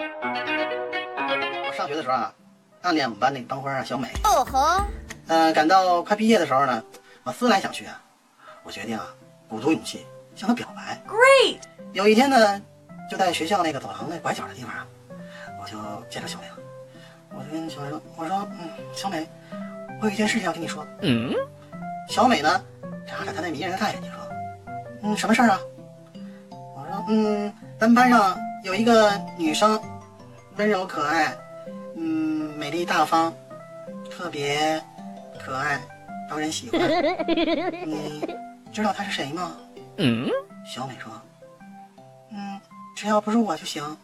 我上学的时候啊，暗恋我们班那个班花啊小美。哦吼，嗯、赶到快毕业的时候呢，我思来想去啊，我决定啊，鼓足勇气向她表白。Great！有一天呢，就在学校那个走廊那拐角的地方啊，我就见着小美了。我就跟小美说：“我说，嗯，小美，我有一件事情要跟你说。”嗯，小美呢，眨着她那迷人的大眼睛说：“嗯，什么事儿啊？”我说：“嗯，咱们班上有一个女生，温柔可爱，嗯，美丽大方，特别可爱，招人喜欢。你知道她是谁吗？”嗯，小美说：“嗯，只要不是我就行。”啊